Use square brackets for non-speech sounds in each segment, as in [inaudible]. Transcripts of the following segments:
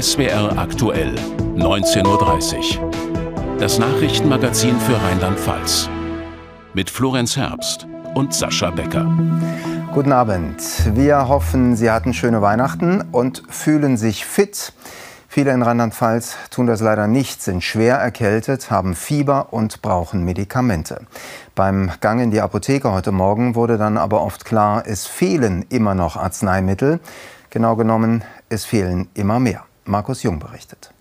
SWR aktuell, 19.30 Uhr. Das Nachrichtenmagazin für Rheinland-Pfalz. Mit Florenz Herbst und Sascha Becker. Guten Abend. Wir hoffen, Sie hatten schöne Weihnachten und fühlen sich fit. Viele in Rheinland-Pfalz tun das leider nicht, sind schwer erkältet, haben Fieber und brauchen Medikamente. Beim Gang in die Apotheke heute Morgen wurde dann aber oft klar, es fehlen immer noch Arzneimittel. Genau genommen, es fehlen immer mehr. Markus Jung berichtet.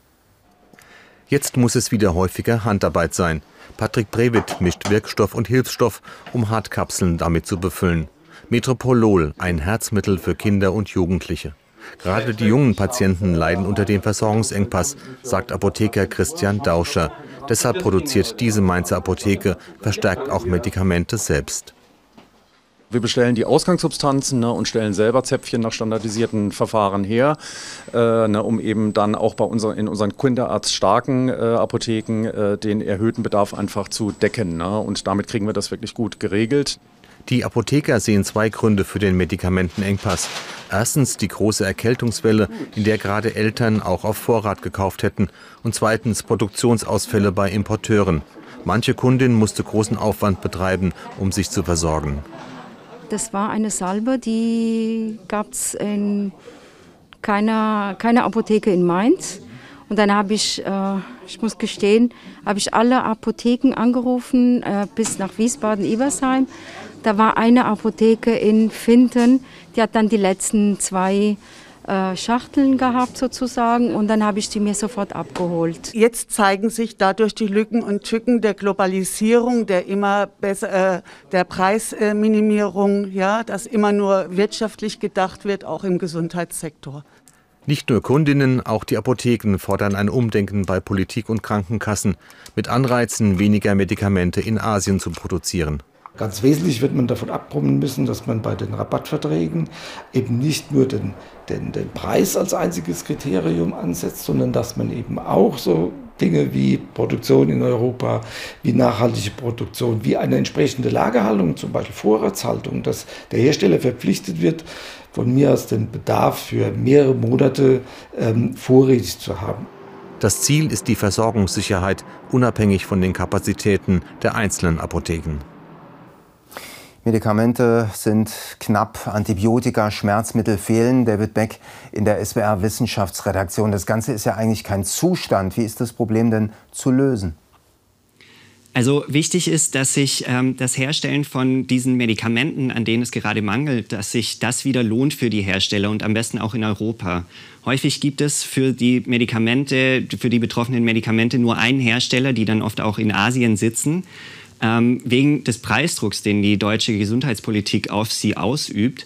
Jetzt muss es wieder häufiger Handarbeit sein. Patrick Brewitt mischt Wirkstoff und Hilfsstoff, um Hartkapseln damit zu befüllen. Metropolol, ein Herzmittel für Kinder und Jugendliche. Gerade die jungen Patienten leiden unter dem Versorgungsengpass, sagt Apotheker Christian Dauscher. Deshalb produziert diese Mainzer Apotheke verstärkt auch Medikamente selbst. Wir bestellen die Ausgangssubstanzen ne, und stellen selber Zäpfchen nach standardisierten Verfahren her, äh, ne, um eben dann auch bei unser, in unseren kinderarztstarken äh, Apotheken äh, den erhöhten Bedarf einfach zu decken. Ne, und damit kriegen wir das wirklich gut geregelt. Die Apotheker sehen zwei Gründe für den Medikamentenengpass. Erstens die große Erkältungswelle, in der gerade Eltern auch auf Vorrat gekauft hätten. Und zweitens Produktionsausfälle bei Importeuren. Manche Kundin musste großen Aufwand betreiben, um sich zu versorgen. Das war eine Salbe, die gab es in keiner, keiner Apotheke in Mainz. Und dann habe ich, äh, ich muss gestehen, habe ich alle Apotheken angerufen äh, bis nach Wiesbaden-Ebersheim da war eine Apotheke in Finten, die hat dann die letzten zwei äh, Schachteln gehabt sozusagen und dann habe ich die mir sofort abgeholt. Jetzt zeigen sich dadurch die Lücken und Tücken der Globalisierung, der immer besser, äh, der Preisminimierung, ja, dass immer nur wirtschaftlich gedacht wird, auch im Gesundheitssektor. Nicht nur Kundinnen, auch die Apotheken fordern ein Umdenken bei Politik und Krankenkassen mit Anreizen, weniger Medikamente in Asien zu produzieren. Ganz wesentlich wird man davon abkommen müssen, dass man bei den Rabattverträgen eben nicht nur den, den, den Preis als einziges Kriterium ansetzt, sondern dass man eben auch so Dinge wie Produktion in Europa, wie nachhaltige Produktion, wie eine entsprechende Lagerhaltung, zum Beispiel Vorratshaltung, dass der Hersteller verpflichtet wird, von mir aus den Bedarf für mehrere Monate ähm, vorrätig zu haben. Das Ziel ist die Versorgungssicherheit, unabhängig von den Kapazitäten der einzelnen Apotheken. Medikamente sind knapp, Antibiotika, Schmerzmittel fehlen. David Beck in der SWR Wissenschaftsredaktion. Das Ganze ist ja eigentlich kein Zustand. Wie ist das Problem denn zu lösen? Also wichtig ist, dass sich ähm, das Herstellen von diesen Medikamenten, an denen es gerade mangelt, dass sich das wieder lohnt für die Hersteller und am besten auch in Europa. Häufig gibt es für die Medikamente, für die betroffenen Medikamente nur einen Hersteller, die dann oft auch in Asien sitzen ähm, wegen des Preisdrucks, den die deutsche Gesundheitspolitik auf sie ausübt.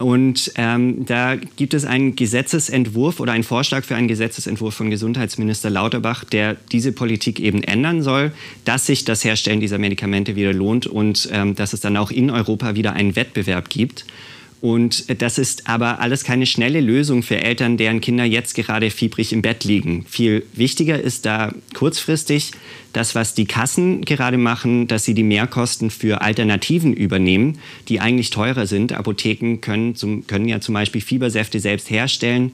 Und ähm, da gibt es einen Gesetzesentwurf oder einen Vorschlag für einen Gesetzesentwurf von Gesundheitsminister Lauterbach, der diese Politik eben ändern soll, dass sich das Herstellen dieser Medikamente wieder lohnt und ähm, dass es dann auch in Europa wieder einen Wettbewerb gibt. Und das ist aber alles keine schnelle Lösung für Eltern, deren Kinder jetzt gerade fiebrig im Bett liegen. Viel wichtiger ist da kurzfristig das, was die Kassen gerade machen, dass sie die Mehrkosten für Alternativen übernehmen, die eigentlich teurer sind. Apotheken können, zum, können ja zum Beispiel Fiebersäfte selbst herstellen.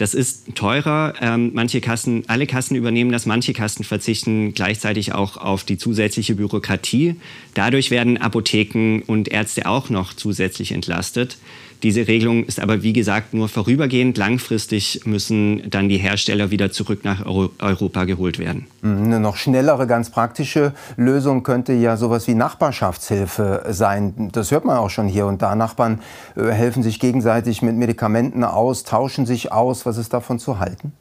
Das ist teurer. Ähm, manche Kassen, alle Kassen übernehmen das, manche Kassen verzichten gleichzeitig auch auf die zusätzliche Bürokratie. Dadurch werden Apotheken und Ärzte auch noch zusätzlich entlastet. Diese Regelung ist aber, wie gesagt, nur vorübergehend. Langfristig müssen dann die Hersteller wieder zurück nach Europa geholt werden. Eine noch schnellere, ganz praktische Lösung könnte ja sowas wie Nachbarschaftshilfe sein. Das hört man auch schon hier und da. Nachbarn äh, helfen sich gegenseitig mit Medikamenten aus, tauschen sich aus. Was ist davon zu halten?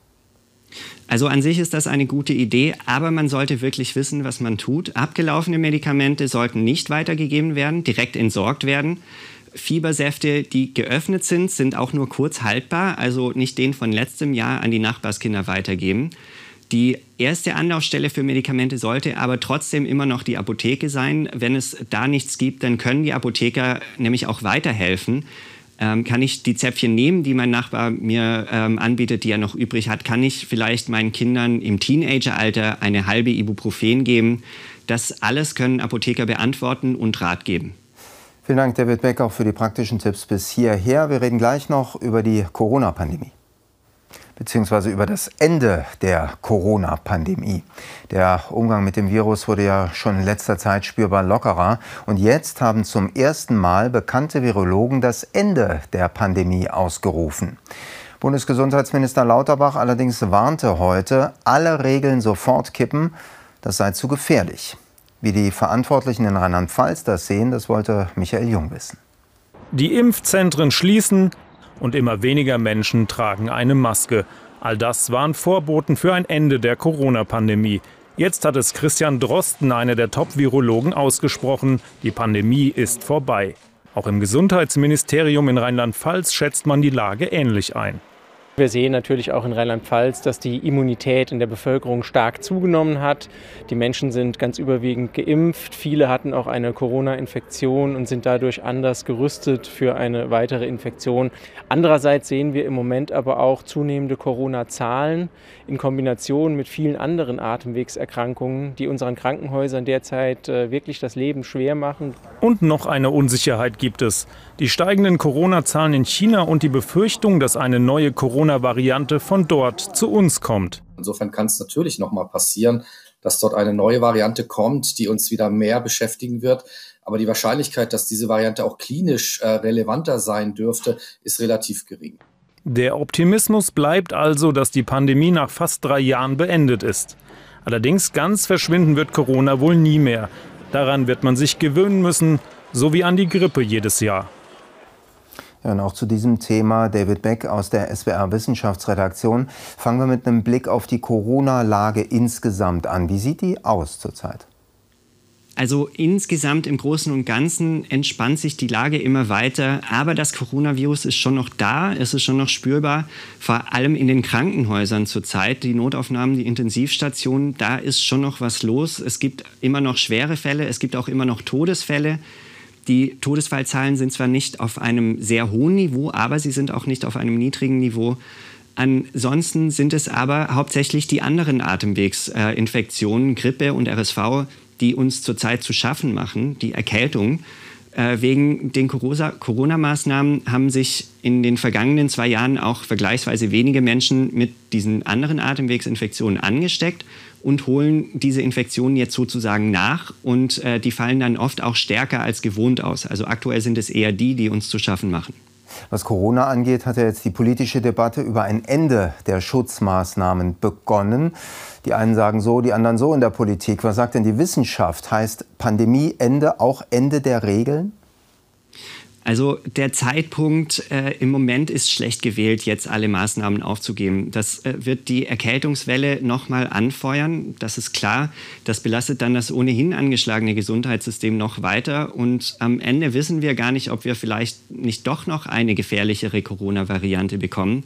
Also an sich ist das eine gute Idee, aber man sollte wirklich wissen, was man tut. Abgelaufene Medikamente sollten nicht weitergegeben werden, direkt entsorgt werden. Fiebersäfte, die geöffnet sind, sind auch nur kurz haltbar, also nicht den von letztem Jahr an die Nachbarskinder weitergeben. Die erste Anlaufstelle für Medikamente sollte aber trotzdem immer noch die Apotheke sein. Wenn es da nichts gibt, dann können die Apotheker nämlich auch weiterhelfen. Ähm, kann ich die Zäpfchen nehmen, die mein Nachbar mir ähm, anbietet, die er noch übrig hat? Kann ich vielleicht meinen Kindern im Teenageralter eine halbe Ibuprofen geben? Das alles können Apotheker beantworten und Rat geben. Vielen Dank, David Beck, auch für die praktischen Tipps bis hierher. Wir reden gleich noch über die Corona-Pandemie beziehungsweise über das Ende der Corona-Pandemie. Der Umgang mit dem Virus wurde ja schon in letzter Zeit spürbar lockerer. Und jetzt haben zum ersten Mal bekannte Virologen das Ende der Pandemie ausgerufen. Bundesgesundheitsminister Lauterbach allerdings warnte heute, alle Regeln sofort kippen, das sei zu gefährlich. Wie die Verantwortlichen in Rheinland-Pfalz das sehen, das wollte Michael Jung wissen. Die Impfzentren schließen und immer weniger Menschen tragen eine Maske. All das waren Vorboten für ein Ende der Corona-Pandemie. Jetzt hat es Christian Drosten, einer der Top-Virologen, ausgesprochen, die Pandemie ist vorbei. Auch im Gesundheitsministerium in Rheinland-Pfalz schätzt man die Lage ähnlich ein. Wir sehen natürlich auch in Rheinland-Pfalz, dass die Immunität in der Bevölkerung stark zugenommen hat. Die Menschen sind ganz überwiegend geimpft. Viele hatten auch eine Corona-Infektion und sind dadurch anders gerüstet für eine weitere Infektion. Andererseits sehen wir im Moment aber auch zunehmende Corona-Zahlen in Kombination mit vielen anderen Atemwegserkrankungen, die unseren Krankenhäusern derzeit äh, wirklich das Leben schwer machen. Und noch eine Unsicherheit gibt es. Die steigenden Corona-Zahlen in China und die Befürchtung, dass eine neue Corona-Variante von dort zu uns kommt. Insofern kann es natürlich noch mal passieren, dass dort eine neue Variante kommt, die uns wieder mehr beschäftigen wird. Aber die Wahrscheinlichkeit, dass diese Variante auch klinisch äh, relevanter sein dürfte, ist relativ gering. Der Optimismus bleibt also, dass die Pandemie nach fast drei Jahren beendet ist. Allerdings ganz verschwinden wird Corona wohl nie mehr. Daran wird man sich gewöhnen müssen, so wie an die Grippe jedes Jahr. Und auch zu diesem Thema David Beck aus der SWR Wissenschaftsredaktion. Fangen wir mit einem Blick auf die Corona-Lage insgesamt an. Wie sieht die aus zurzeit? Also insgesamt im Großen und Ganzen entspannt sich die Lage immer weiter, aber das Coronavirus ist schon noch da, es ist schon noch spürbar, vor allem in den Krankenhäusern zurzeit, die Notaufnahmen, die Intensivstationen, da ist schon noch was los. Es gibt immer noch schwere Fälle, es gibt auch immer noch Todesfälle. Die Todesfallzahlen sind zwar nicht auf einem sehr hohen Niveau, aber sie sind auch nicht auf einem niedrigen Niveau. Ansonsten sind es aber hauptsächlich die anderen Atemwegsinfektionen, Grippe und RSV, die uns zurzeit zu schaffen machen, die Erkältung. Äh, wegen den Corona-Maßnahmen haben sich in den vergangenen zwei Jahren auch vergleichsweise wenige Menschen mit diesen anderen Atemwegsinfektionen angesteckt und holen diese Infektionen jetzt sozusagen nach und äh, die fallen dann oft auch stärker als gewohnt aus. Also aktuell sind es eher die, die uns zu schaffen machen. Was Corona angeht, hat ja jetzt die politische Debatte über ein Ende der Schutzmaßnahmen begonnen. Die einen sagen so, die anderen so in der Politik. Was sagt denn die Wissenschaft? Heißt Pandemieende auch Ende der Regeln? Also der Zeitpunkt äh, im Moment ist schlecht gewählt, jetzt alle Maßnahmen aufzugeben. Das äh, wird die Erkältungswelle nochmal anfeuern. Das ist klar. Das belastet dann das ohnehin angeschlagene Gesundheitssystem noch weiter. Und am Ende wissen wir gar nicht, ob wir vielleicht nicht doch noch eine gefährlichere Corona-Variante bekommen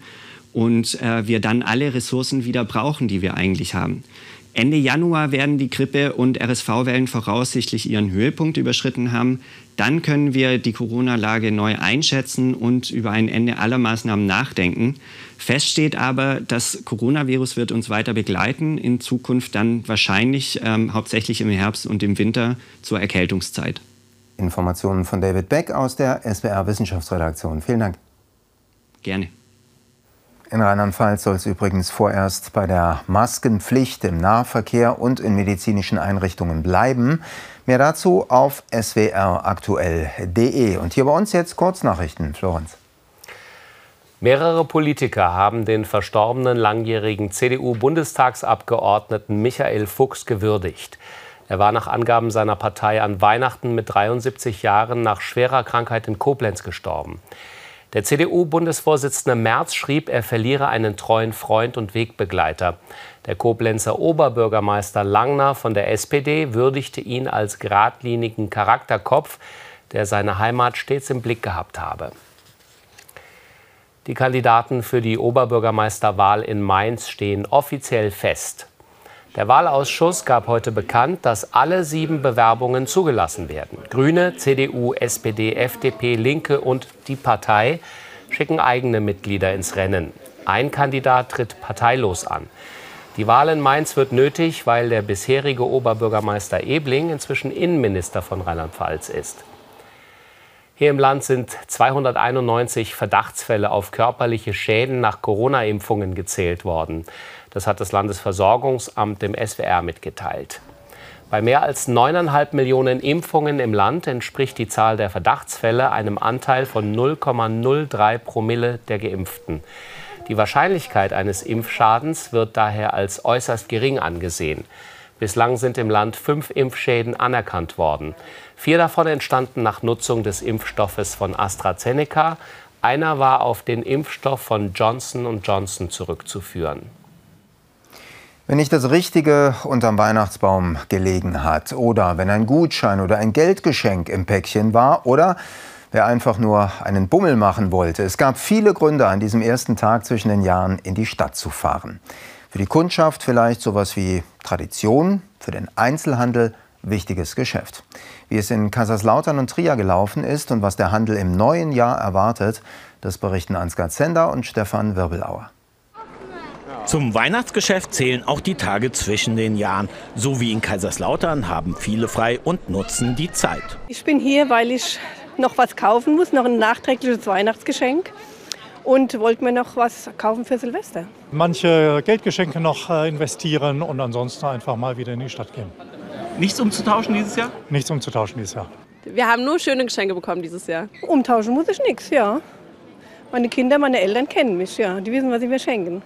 und äh, wir dann alle Ressourcen wieder brauchen, die wir eigentlich haben. Ende Januar werden die Grippe- und RSV-Wellen voraussichtlich ihren Höhepunkt überschritten haben. Dann können wir die Corona-Lage neu einschätzen und über ein Ende aller Maßnahmen nachdenken. Fest steht aber, das Coronavirus wird uns weiter begleiten, in Zukunft dann wahrscheinlich ähm, hauptsächlich im Herbst und im Winter zur Erkältungszeit. Informationen von David Beck aus der SWR Wissenschaftsredaktion. Vielen Dank. Gerne. In Rheinland-Pfalz soll es übrigens vorerst bei der Maskenpflicht im Nahverkehr und in medizinischen Einrichtungen bleiben. Mehr dazu auf swraktuell.de. Und hier bei uns jetzt Kurznachrichten. Florenz. Mehrere Politiker haben den verstorbenen langjährigen CDU-Bundestagsabgeordneten Michael Fuchs gewürdigt. Er war nach Angaben seiner Partei an Weihnachten mit 73 Jahren nach schwerer Krankheit in Koblenz gestorben. Der CDU-Bundesvorsitzende Merz schrieb, er verliere einen treuen Freund und Wegbegleiter. Der Koblenzer Oberbürgermeister Langner von der SPD würdigte ihn als geradlinigen Charakterkopf, der seine Heimat stets im Blick gehabt habe. Die Kandidaten für die Oberbürgermeisterwahl in Mainz stehen offiziell fest. Der Wahlausschuss gab heute bekannt, dass alle sieben Bewerbungen zugelassen werden. Grüne, CDU, SPD, FDP, Linke und die Partei schicken eigene Mitglieder ins Rennen. Ein Kandidat tritt parteilos an. Die Wahl in Mainz wird nötig, weil der bisherige Oberbürgermeister Ebling inzwischen Innenminister von Rheinland-Pfalz ist. Hier im Land sind 291 Verdachtsfälle auf körperliche Schäden nach Corona-Impfungen gezählt worden. Das hat das Landesversorgungsamt dem SWR mitgeteilt. Bei mehr als 9,5 Millionen Impfungen im Land entspricht die Zahl der Verdachtsfälle einem Anteil von 0,03 Promille der Geimpften. Die Wahrscheinlichkeit eines Impfschadens wird daher als äußerst gering angesehen. Bislang sind im Land fünf Impfschäden anerkannt worden. Vier davon entstanden nach Nutzung des Impfstoffes von AstraZeneca. Einer war auf den Impfstoff von Johnson Johnson zurückzuführen. Wenn nicht das Richtige unterm Weihnachtsbaum gelegen hat oder wenn ein Gutschein oder ein Geldgeschenk im Päckchen war oder wer einfach nur einen Bummel machen wollte. Es gab viele Gründe, an diesem ersten Tag zwischen den Jahren in die Stadt zu fahren. Für die Kundschaft vielleicht sowas wie Tradition, für den Einzelhandel wichtiges Geschäft. Wie es in Kaiserslautern und Trier gelaufen ist und was der Handel im neuen Jahr erwartet, das berichten Ansgar Zender und Stefan Wirbelauer. Zum Weihnachtsgeschäft zählen auch die Tage zwischen den Jahren. So wie in Kaiserslautern haben viele frei und nutzen die Zeit. Ich bin hier, weil ich noch was kaufen muss, noch ein nachträgliches Weihnachtsgeschenk und wollte mir noch was kaufen für Silvester. Manche Geldgeschenke noch äh, investieren und ansonsten einfach mal wieder in die Stadt gehen. Nichts umzutauschen dieses Jahr? Nichts umzutauschen dieses Jahr. Wir haben nur schöne Geschenke bekommen dieses Jahr. Umtauschen muss ich nichts, ja. Meine Kinder, meine Eltern kennen mich, ja. Die wissen, was sie mir schenken.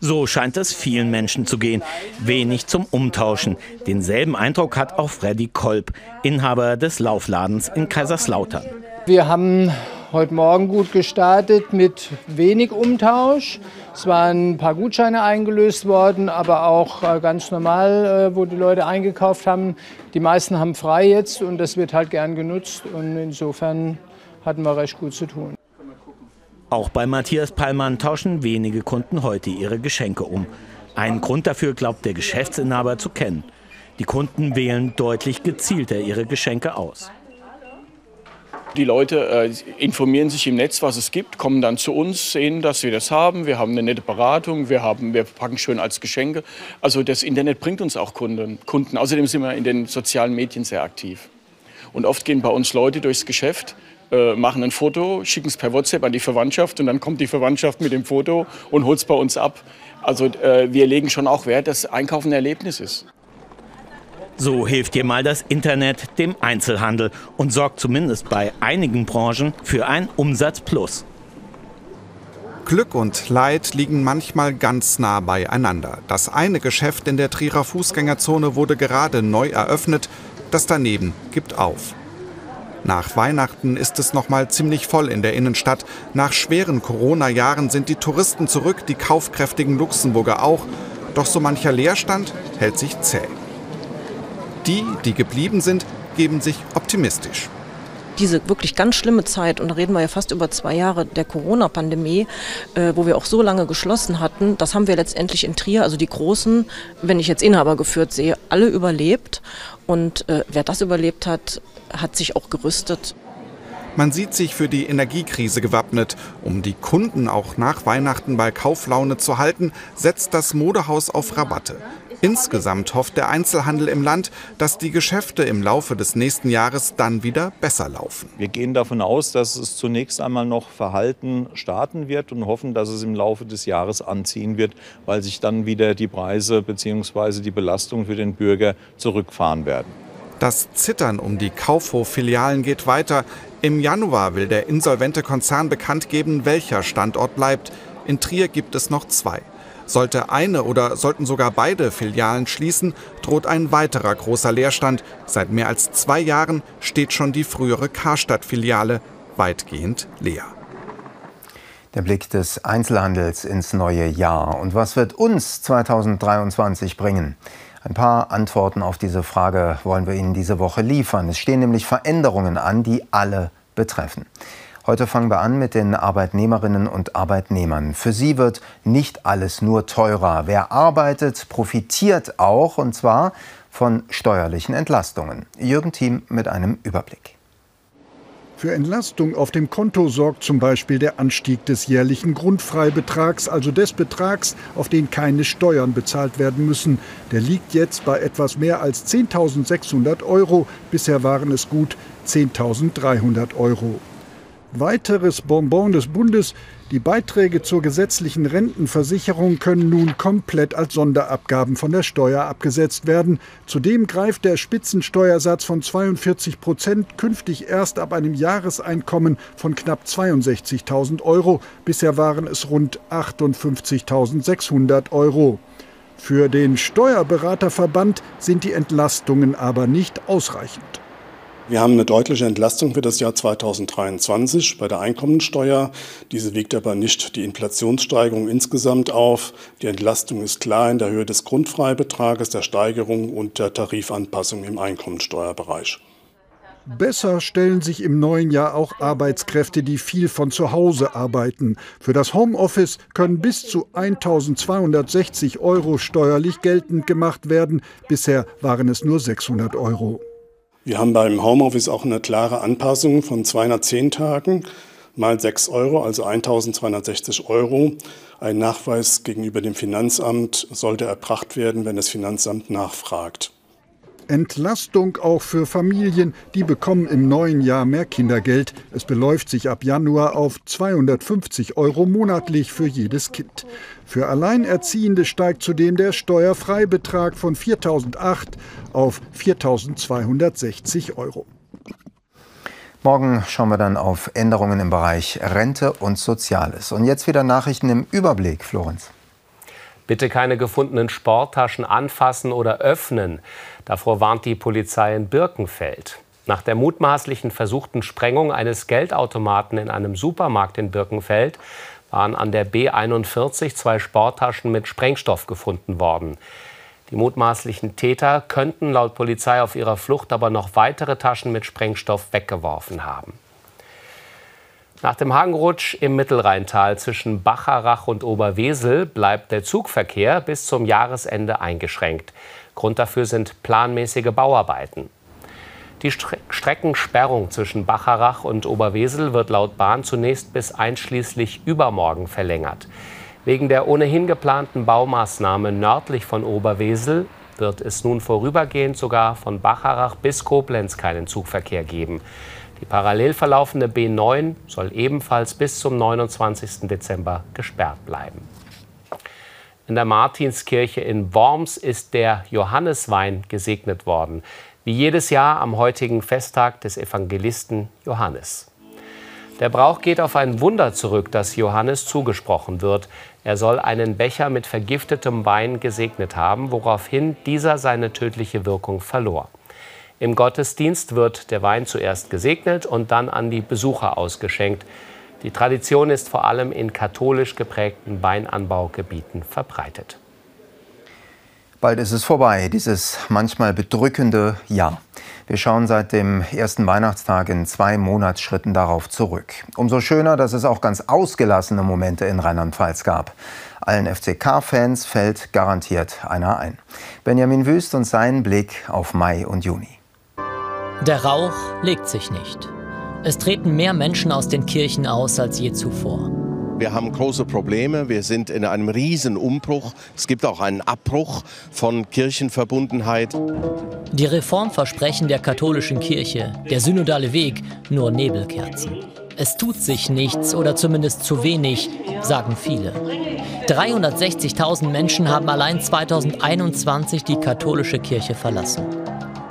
So scheint es vielen Menschen zu gehen. Wenig zum Umtauschen. Denselben Eindruck hat auch Freddy Kolb, Inhaber des Laufladens in Kaiserslautern. Wir haben heute Morgen gut gestartet mit wenig Umtausch. Es waren ein paar Gutscheine eingelöst worden, aber auch äh, ganz normal, äh, wo die Leute eingekauft haben. Die meisten haben frei jetzt und das wird halt gern genutzt. Und insofern hatten wir recht gut zu tun. Auch bei Matthias Pallmann tauschen wenige Kunden heute ihre Geschenke um. Einen Grund dafür glaubt der Geschäftsinhaber zu kennen. Die Kunden wählen deutlich gezielter ihre Geschenke aus. Die Leute äh, informieren sich im Netz, was es gibt, kommen dann zu uns, sehen, dass wir das haben. Wir haben eine nette Beratung, wir, haben, wir packen schön als Geschenke. Also das Internet bringt uns auch Kunden. Kunden. Außerdem sind wir in den sozialen Medien sehr aktiv. Und oft gehen bei uns Leute durchs Geschäft äh, machen ein Foto, schicken es per WhatsApp an die Verwandtschaft und dann kommt die Verwandtschaft mit dem Foto und holt es bei uns ab. Also äh, wir legen schon auch Wert, dass Einkaufen ein Erlebnis ist. So hilft dir mal das Internet dem Einzelhandel und sorgt zumindest bei einigen Branchen für ein Umsatzplus. Glück und Leid liegen manchmal ganz nah beieinander. Das eine Geschäft in der Trierer Fußgängerzone wurde gerade neu eröffnet, das daneben gibt auf. Nach Weihnachten ist es noch mal ziemlich voll in der Innenstadt. Nach schweren Corona-Jahren sind die Touristen zurück, die kaufkräftigen Luxemburger auch. Doch so mancher Leerstand hält sich zäh. Die, die geblieben sind, geben sich optimistisch diese wirklich ganz schlimme Zeit, und da reden wir ja fast über zwei Jahre der Corona-Pandemie, äh, wo wir auch so lange geschlossen hatten, das haben wir letztendlich in Trier, also die Großen, wenn ich jetzt Inhaber geführt sehe, alle überlebt. Und äh, wer das überlebt hat, hat sich auch gerüstet. Man sieht sich für die Energiekrise gewappnet. Um die Kunden auch nach Weihnachten bei Kauflaune zu halten, setzt das Modehaus auf Rabatte. Insgesamt hofft der Einzelhandel im Land, dass die Geschäfte im Laufe des nächsten Jahres dann wieder besser laufen. Wir gehen davon aus, dass es zunächst einmal noch verhalten starten wird und hoffen, dass es im Laufe des Jahres anziehen wird, weil sich dann wieder die Preise bzw. die Belastung für den Bürger zurückfahren werden. Das Zittern um die Kaufhof-Filialen geht weiter. Im Januar will der insolvente Konzern bekannt geben, welcher Standort bleibt. In Trier gibt es noch zwei. Sollte eine oder sollten sogar beide Filialen schließen, droht ein weiterer großer Leerstand. Seit mehr als zwei Jahren steht schon die frühere Karstadt-Filiale weitgehend leer. Der Blick des Einzelhandels ins neue Jahr. Und was wird uns 2023 bringen? Ein paar Antworten auf diese Frage wollen wir Ihnen diese Woche liefern. Es stehen nämlich Veränderungen an, die alle betreffen. Heute fangen wir an mit den Arbeitnehmerinnen und Arbeitnehmern. Für sie wird nicht alles nur teurer. Wer arbeitet, profitiert auch, und zwar von steuerlichen Entlastungen. Jürgen Thiem mit einem Überblick. Für Entlastung auf dem Konto sorgt zum Beispiel der Anstieg des jährlichen Grundfreibetrags, also des Betrags, auf den keine Steuern bezahlt werden müssen. Der liegt jetzt bei etwas mehr als 10.600 Euro. Bisher waren es gut 10.300 Euro. Weiteres Bonbon des Bundes, die Beiträge zur gesetzlichen Rentenversicherung können nun komplett als Sonderabgaben von der Steuer abgesetzt werden. Zudem greift der Spitzensteuersatz von 42 Prozent künftig erst ab einem Jahreseinkommen von knapp 62.000 Euro. Bisher waren es rund 58.600 Euro. Für den Steuerberaterverband sind die Entlastungen aber nicht ausreichend. Wir haben eine deutliche Entlastung für das Jahr 2023 bei der Einkommensteuer. Diese wiegt aber nicht die Inflationssteigerung insgesamt auf. Die Entlastung ist klar in der Höhe des Grundfreibetrages, der Steigerung und der Tarifanpassung im Einkommensteuerbereich. Besser stellen sich im neuen Jahr auch Arbeitskräfte, die viel von zu Hause arbeiten. Für das Homeoffice können bis zu 1260 Euro steuerlich geltend gemacht werden. Bisher waren es nur 600 Euro. Wir haben beim Homeoffice auch eine klare Anpassung von 210 Tagen mal 6 Euro, also 1260 Euro. Ein Nachweis gegenüber dem Finanzamt sollte erbracht werden, wenn das Finanzamt nachfragt. Entlastung auch für Familien, die bekommen im neuen Jahr mehr Kindergeld. Es beläuft sich ab Januar auf 250 Euro monatlich für jedes Kind. Für Alleinerziehende steigt zudem der Steuerfreibetrag von 4.008 auf 4.260 Euro. Morgen schauen wir dann auf Änderungen im Bereich Rente und Soziales. Und jetzt wieder Nachrichten im Überblick, Florenz. Bitte keine gefundenen Sporttaschen anfassen oder öffnen. Davor warnt die Polizei in Birkenfeld. Nach der mutmaßlichen versuchten Sprengung eines Geldautomaten in einem Supermarkt in Birkenfeld waren an der B41 zwei Sporttaschen mit Sprengstoff gefunden worden. Die mutmaßlichen Täter könnten laut Polizei auf ihrer Flucht aber noch weitere Taschen mit Sprengstoff weggeworfen haben. Nach dem Hangrutsch im Mittelrheintal zwischen Bacharach und Oberwesel bleibt der Zugverkehr bis zum Jahresende eingeschränkt. Grund dafür sind planmäßige Bauarbeiten. Die Stre Streckensperrung zwischen Bacharach und Oberwesel wird laut Bahn zunächst bis einschließlich übermorgen verlängert. Wegen der ohnehin geplanten Baumaßnahme nördlich von Oberwesel wird es nun vorübergehend sogar von Bacharach bis Koblenz keinen Zugverkehr geben. Die parallel verlaufende B9 soll ebenfalls bis zum 29. Dezember gesperrt bleiben. In der Martinskirche in Worms ist der Johanneswein gesegnet worden, wie jedes Jahr am heutigen Festtag des Evangelisten Johannes. Der Brauch geht auf ein Wunder zurück, das Johannes zugesprochen wird. Er soll einen Becher mit vergiftetem Wein gesegnet haben, woraufhin dieser seine tödliche Wirkung verlor. Im Gottesdienst wird der Wein zuerst gesegnet und dann an die Besucher ausgeschenkt. Die Tradition ist vor allem in katholisch geprägten Weinanbaugebieten verbreitet. Bald ist es vorbei, dieses manchmal bedrückende Jahr. Wir schauen seit dem ersten Weihnachtstag in zwei Monatsschritten darauf zurück. Umso schöner, dass es auch ganz ausgelassene Momente in Rheinland-Pfalz gab. Allen FCK-Fans fällt garantiert einer ein. Benjamin Wüst und sein Blick auf Mai und Juni. Der Rauch legt sich nicht. Es treten mehr Menschen aus den Kirchen aus als je zuvor. Wir haben große Probleme. Wir sind in einem riesen Umbruch. Es gibt auch einen Abbruch von Kirchenverbundenheit. Die Reformversprechen der katholischen Kirche, der synodale Weg, nur Nebelkerzen. Es tut sich nichts oder zumindest zu wenig, sagen viele. 360.000 Menschen haben allein 2021 die katholische Kirche verlassen.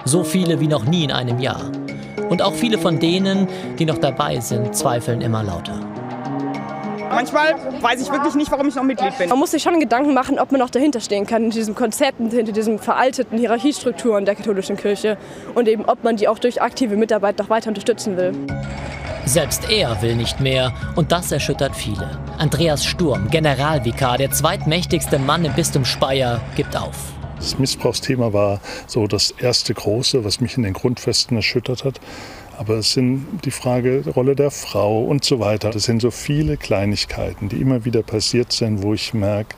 So viele wie noch nie in einem Jahr. Und auch viele von denen, die noch dabei sind, zweifeln immer lauter. Manchmal weiß ich wirklich nicht, warum ich noch Mitglied bin. Man muss sich schon Gedanken machen, ob man noch dahinter stehen kann, in diesem Konzept hinter diesen veralteten Hierarchiestrukturen der katholischen Kirche und eben, ob man die auch durch aktive Mitarbeit noch weiter unterstützen will. Selbst er will nicht mehr und das erschüttert viele. Andreas Sturm, Generalvikar, der zweitmächtigste Mann im Bistum Speyer, gibt auf. Das Missbrauchsthema war so das erste große, was mich in den Grundfesten erschüttert hat. Aber es sind die Frage der Rolle der Frau und so weiter. Das sind so viele Kleinigkeiten, die immer wieder passiert sind, wo ich merke,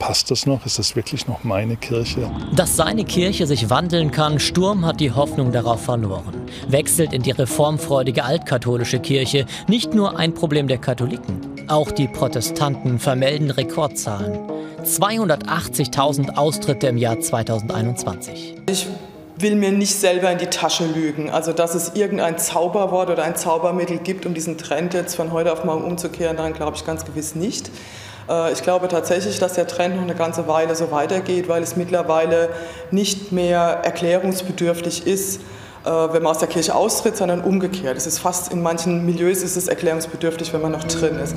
passt das noch? Ist das wirklich noch meine Kirche? Dass seine Kirche sich wandeln kann, Sturm hat die Hoffnung darauf verloren. Wechselt in die reformfreudige altkatholische Kirche. Nicht nur ein Problem der Katholiken. Auch die Protestanten vermelden Rekordzahlen. 280.000 Austritte im Jahr 2021. Ich will mir nicht selber in die Tasche lügen. Also, dass es irgendein Zauberwort oder ein Zaubermittel gibt, um diesen Trend jetzt von heute auf morgen umzukehren, daran glaube ich ganz gewiss nicht. Äh, ich glaube tatsächlich, dass der Trend noch eine ganze Weile so weitergeht, weil es mittlerweile nicht mehr erklärungsbedürftig ist, wenn man aus der Kirche austritt, sondern umgekehrt. Es ist fast in manchen Milieus ist es erklärungsbedürftig, wenn man noch drin ist.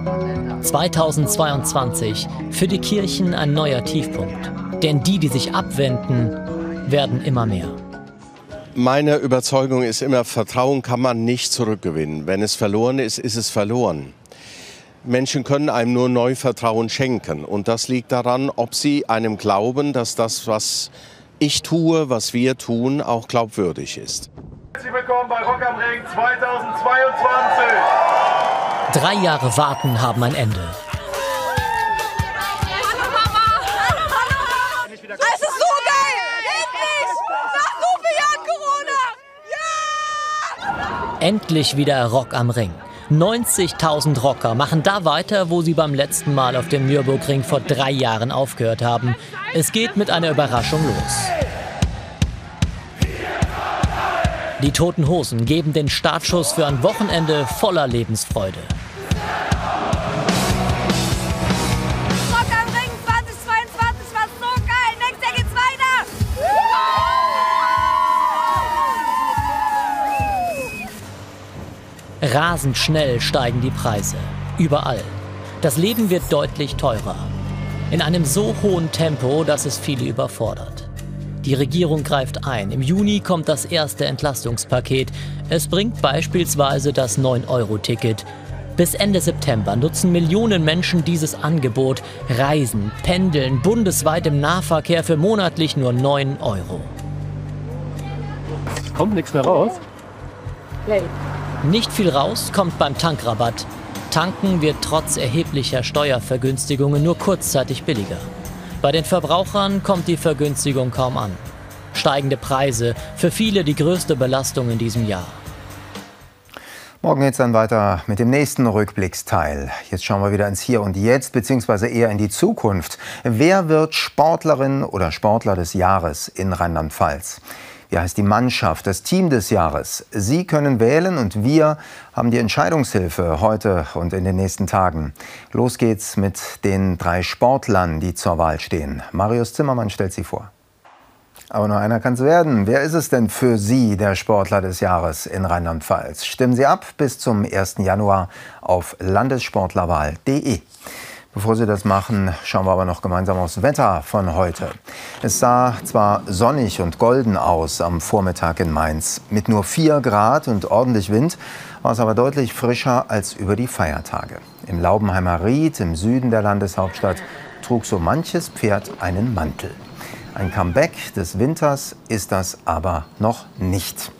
2022 für die Kirchen ein neuer Tiefpunkt. Denn die, die sich abwenden, werden immer mehr. Meine Überzeugung ist immer, Vertrauen kann man nicht zurückgewinnen. Wenn es verloren ist, ist es verloren. Menschen können einem nur neu Vertrauen schenken. Und das liegt daran, ob sie einem glauben, dass das, was ich tue, was wir tun, auch glaubwürdig ist. Herzlich willkommen bei Rock am Ring 2022. Drei Jahre Warten haben ein Ende. Es ist so geil! Endlich! Nach so vielen Jahren Corona! Endlich wieder Rock am Ring. 90.000 Rocker machen da weiter, wo sie beim letzten Mal auf dem Nürburgring vor drei Jahren aufgehört haben. Es geht mit einer Überraschung los. Die Toten Hosen geben den Startschuss für ein Wochenende voller Lebensfreude. Rasend schnell steigen die Preise. Überall. Das Leben wird deutlich teurer. In einem so hohen Tempo, dass es viele überfordert. Die Regierung greift ein. Im Juni kommt das erste Entlastungspaket. Es bringt beispielsweise das 9-Euro-Ticket. Bis Ende September nutzen Millionen Menschen dieses Angebot. Reisen, pendeln bundesweit im Nahverkehr für monatlich nur 9 Euro. Kommt nichts mehr raus? Nicht viel raus kommt beim Tankrabatt. Tanken wird trotz erheblicher Steuervergünstigungen nur kurzzeitig billiger. Bei den Verbrauchern kommt die Vergünstigung kaum an. Steigende Preise, für viele die größte Belastung in diesem Jahr. Morgen geht es dann weiter mit dem nächsten Rückblicksteil. Jetzt schauen wir wieder ins Hier und Jetzt, beziehungsweise eher in die Zukunft. Wer wird Sportlerin oder Sportler des Jahres in Rheinland-Pfalz? Wie heißt die Mannschaft, das Team des Jahres? Sie können wählen und wir haben die Entscheidungshilfe heute und in den nächsten Tagen. Los geht's mit den drei Sportlern, die zur Wahl stehen. Marius Zimmermann stellt sie vor. Aber nur einer kann es werden. Wer ist es denn für Sie der Sportler des Jahres in Rheinland-Pfalz? Stimmen Sie ab bis zum 1. Januar auf landessportlerwahl.de. Bevor Sie das machen, schauen wir aber noch gemeinsam aufs Wetter von heute. Es sah zwar sonnig und golden aus am Vormittag in Mainz. Mit nur 4 Grad und ordentlich Wind war es aber deutlich frischer als über die Feiertage. Im Laubenheimer Ried im Süden der Landeshauptstadt trug so manches Pferd einen Mantel. Ein Comeback des Winters ist das aber noch nicht.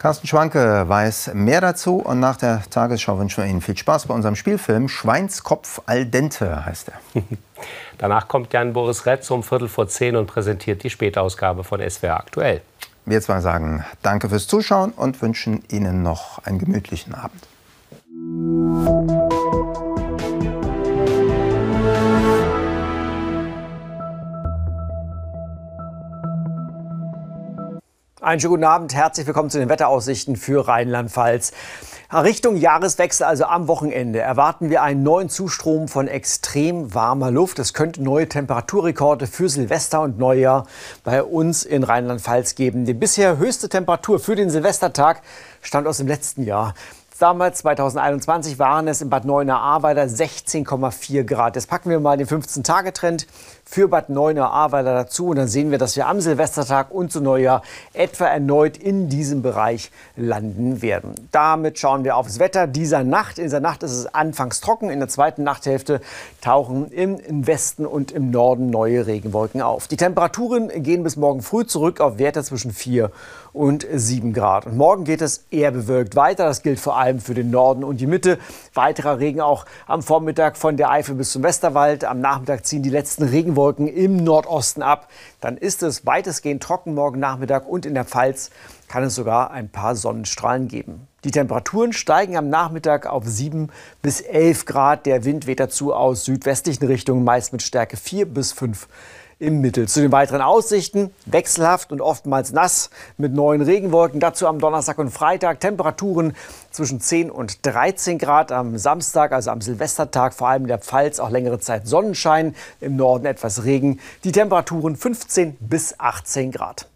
Carsten Schwanke weiß mehr dazu und nach der Tagesschau wünschen wir Ihnen viel Spaß bei unserem Spielfilm Schweinskopf al dente heißt er. [laughs] Danach kommt Jan Boris Retz um Viertel vor zehn und präsentiert die Spätausgabe von SWR aktuell. Wir zwei sagen Danke fürs Zuschauen und wünschen Ihnen noch einen gemütlichen Abend. Einen schönen guten Abend, herzlich willkommen zu den Wetteraussichten für Rheinland-Pfalz. Richtung Jahreswechsel, also am Wochenende, erwarten wir einen neuen Zustrom von extrem warmer Luft. Es könnte neue Temperaturrekorde für Silvester und Neujahr bei uns in Rheinland-Pfalz geben. Die bisher höchste Temperatur für den Silvestertag stammt aus dem letzten Jahr. Damals, 2021, waren es in Bad Neuenahr-Ahrweiler 16,4 Grad. Jetzt packen wir mal den 15-Tage-Trend für Bad Neuenahr-Ahrweiler dazu. Und dann sehen wir, dass wir am Silvestertag und zu Neujahr etwa erneut in diesem Bereich landen werden. Damit schauen wir aufs Wetter dieser Nacht. In dieser Nacht ist es anfangs trocken. In der zweiten Nachthälfte tauchen im Westen und im Norden neue Regenwolken auf. Die Temperaturen gehen bis morgen früh zurück auf Werte zwischen 4 und 7 Grad. Und morgen geht es eher bewölkt weiter. Das gilt vor allem allem für den Norden und die Mitte. Weiterer Regen auch am Vormittag von der Eifel bis zum Westerwald. Am Nachmittag ziehen die letzten Regenwolken im Nordosten ab. Dann ist es weitestgehend trocken morgen Nachmittag und in der Pfalz kann es sogar ein paar Sonnenstrahlen geben. Die Temperaturen steigen am Nachmittag auf 7 bis 11 Grad. Der Wind weht dazu aus südwestlichen Richtungen, meist mit Stärke 4 bis 5 im Mittel. Zu den weiteren Aussichten wechselhaft und oftmals nass mit neuen Regenwolken. Dazu am Donnerstag und Freitag Temperaturen zwischen 10 und 13 Grad. Am Samstag, also am Silvestertag, vor allem in der Pfalz auch längere Zeit Sonnenschein. Im Norden etwas Regen. Die Temperaturen 15 bis 18 Grad.